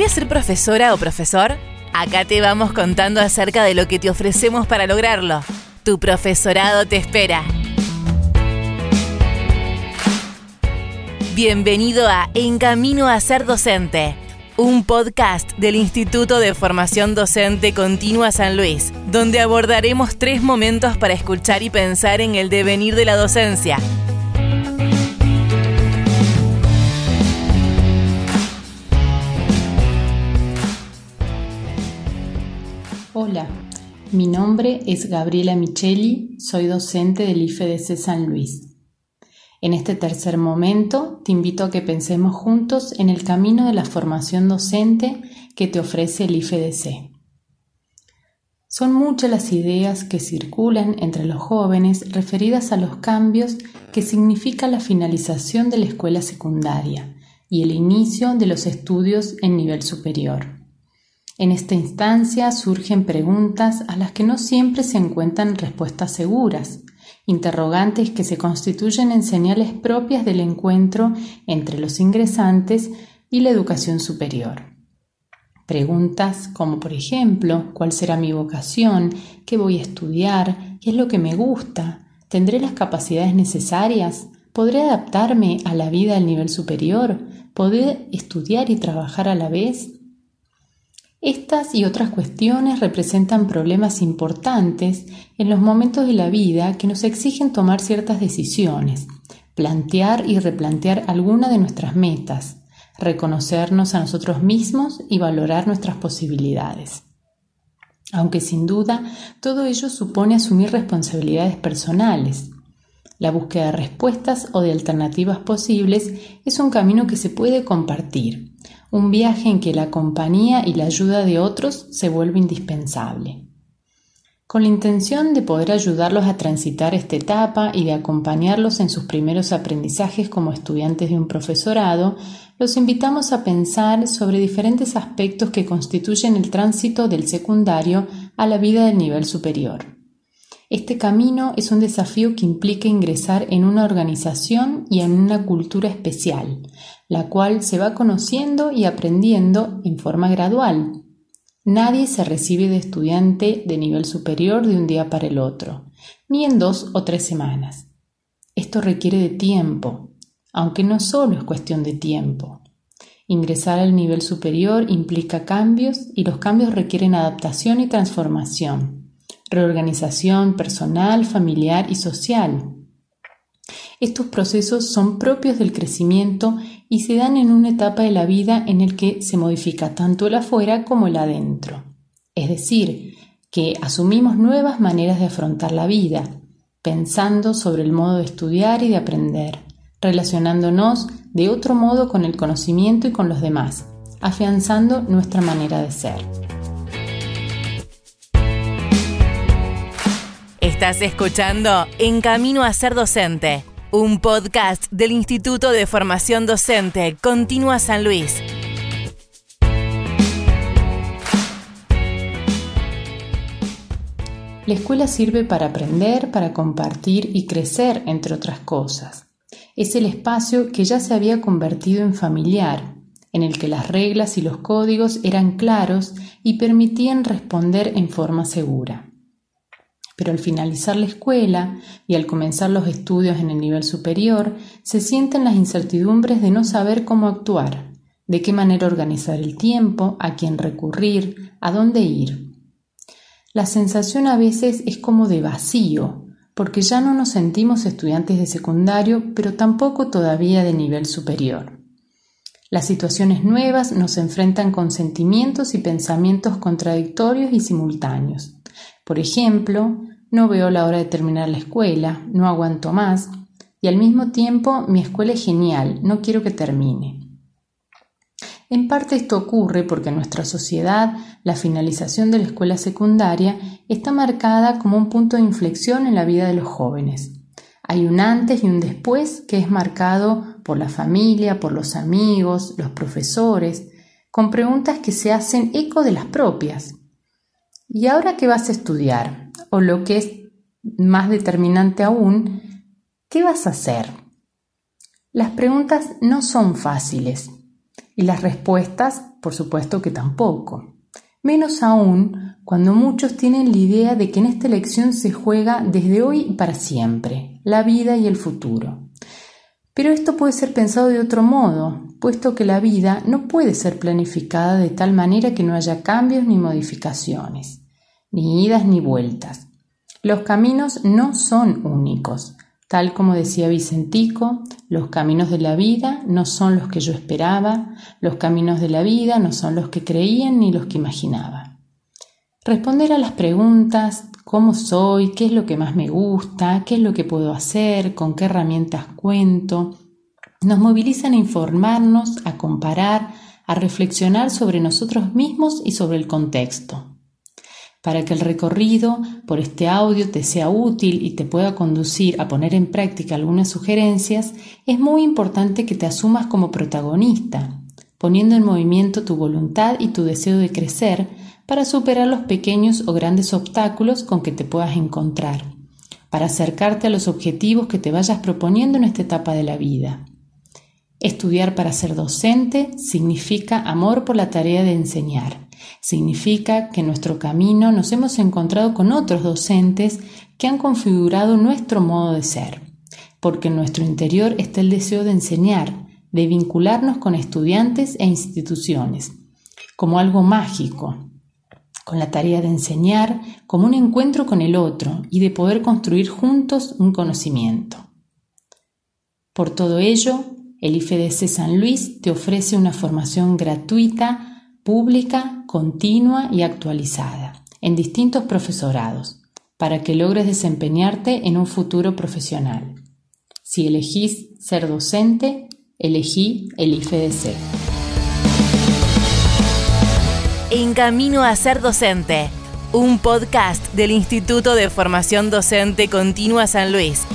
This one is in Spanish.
gustaría ser profesora o profesor? Acá te vamos contando acerca de lo que te ofrecemos para lograrlo. Tu profesorado te espera. Bienvenido a En Camino a Ser Docente, un podcast del Instituto de Formación Docente Continua San Luis, donde abordaremos tres momentos para escuchar y pensar en el devenir de la docencia Hola, mi nombre es Gabriela Micheli, soy docente del IFEDC San Luis. En este tercer momento te invito a que pensemos juntos en el camino de la formación docente que te ofrece el IFEDC. Son muchas las ideas que circulan entre los jóvenes referidas a los cambios que significa la finalización de la escuela secundaria y el inicio de los estudios en nivel superior. En esta instancia surgen preguntas a las que no siempre se encuentran respuestas seguras, interrogantes que se constituyen en señales propias del encuentro entre los ingresantes y la educación superior. Preguntas como por ejemplo, ¿cuál será mi vocación? ¿Qué voy a estudiar? ¿Qué es lo que me gusta? ¿Tendré las capacidades necesarias? ¿Podré adaptarme a la vida al nivel superior? ¿Podré estudiar y trabajar a la vez? Estas y otras cuestiones representan problemas importantes en los momentos de la vida que nos exigen tomar ciertas decisiones, plantear y replantear alguna de nuestras metas, reconocernos a nosotros mismos y valorar nuestras posibilidades. Aunque sin duda todo ello supone asumir responsabilidades personales. La búsqueda de respuestas o de alternativas posibles es un camino que se puede compartir, un viaje en que la compañía y la ayuda de otros se vuelve indispensable. Con la intención de poder ayudarlos a transitar esta etapa y de acompañarlos en sus primeros aprendizajes como estudiantes de un profesorado, los invitamos a pensar sobre diferentes aspectos que constituyen el tránsito del secundario a la vida del nivel superior. Este camino es un desafío que implica ingresar en una organización y en una cultura especial, la cual se va conociendo y aprendiendo en forma gradual. Nadie se recibe de estudiante de nivel superior de un día para el otro, ni en dos o tres semanas. Esto requiere de tiempo, aunque no solo es cuestión de tiempo. Ingresar al nivel superior implica cambios y los cambios requieren adaptación y transformación reorganización personal, familiar y social. Estos procesos son propios del crecimiento y se dan en una etapa de la vida en el que se modifica tanto el afuera como el adentro. Es decir, que asumimos nuevas maneras de afrontar la vida, pensando sobre el modo de estudiar y de aprender, relacionándonos de otro modo con el conocimiento y con los demás, afianzando nuestra manera de ser. Estás escuchando En Camino a Ser Docente, un podcast del Instituto de Formación Docente Continua San Luis. La escuela sirve para aprender, para compartir y crecer, entre otras cosas. Es el espacio que ya se había convertido en familiar, en el que las reglas y los códigos eran claros y permitían responder en forma segura pero al finalizar la escuela y al comenzar los estudios en el nivel superior, se sienten las incertidumbres de no saber cómo actuar, de qué manera organizar el tiempo, a quién recurrir, a dónde ir. La sensación a veces es como de vacío, porque ya no nos sentimos estudiantes de secundario, pero tampoco todavía de nivel superior. Las situaciones nuevas nos enfrentan con sentimientos y pensamientos contradictorios y simultáneos. Por ejemplo, no veo la hora de terminar la escuela, no aguanto más, y al mismo tiempo mi escuela es genial, no quiero que termine. En parte esto ocurre porque en nuestra sociedad la finalización de la escuela secundaria está marcada como un punto de inflexión en la vida de los jóvenes. Hay un antes y un después que es marcado por la familia, por los amigos, los profesores, con preguntas que se hacen eco de las propias. ¿Y ahora qué vas a estudiar? O lo que es más determinante aún, ¿qué vas a hacer? Las preguntas no son fáciles Y las respuestas, por supuesto que tampoco. Menos aún cuando muchos tienen la idea de que en esta elección se juega desde hoy y para siempre, la vida y el futuro. Pero esto puede ser pensado de otro modo, puesto que la vida no puede ser planificada de tal manera que no haya cambios ni modificaciones, ni idas ni vueltas. Los caminos no son únicos. Tal como decía Vicentico, los caminos de la vida no son los que yo esperaba, los caminos de la vida no son los que creían ni los que imaginaba. Responder a las preguntas, cómo soy, qué es lo que más me gusta, qué es lo que puedo hacer, con qué herramientas cuento, nos movilizan a informarnos, a comparar, a reflexionar sobre nosotros mismos y sobre el contexto. Para que el recorrido por este audio te sea útil y te pueda conducir a poner en práctica algunas sugerencias, es muy importante que te asumas como protagonista, poniendo en movimiento tu voluntad y tu deseo de crecer para superar los pequeños o grandes obstáculos con que te puedas encontrar, para acercarte a los objetivos que te vayas proponiendo en esta etapa de la vida. Estudiar para ser docente significa amor por la tarea de enseñar. Significa que en nuestro camino nos hemos encontrado con otros docentes que han configurado nuestro modo de ser, porque en nuestro interior está el deseo de enseñar, de vincularnos con estudiantes e instituciones, como algo mágico, con la tarea de enseñar como un encuentro con el otro y de poder construir juntos un conocimiento. Por todo ello, el IFEDC San Luis te ofrece una formación gratuita, pública, continua y actualizada en distintos profesorados para que logres desempeñarte en un futuro profesional. Si elegís ser docente, elegí el IFEDC. En Camino a ser docente, un podcast del Instituto de Formación Docente Continua San Luis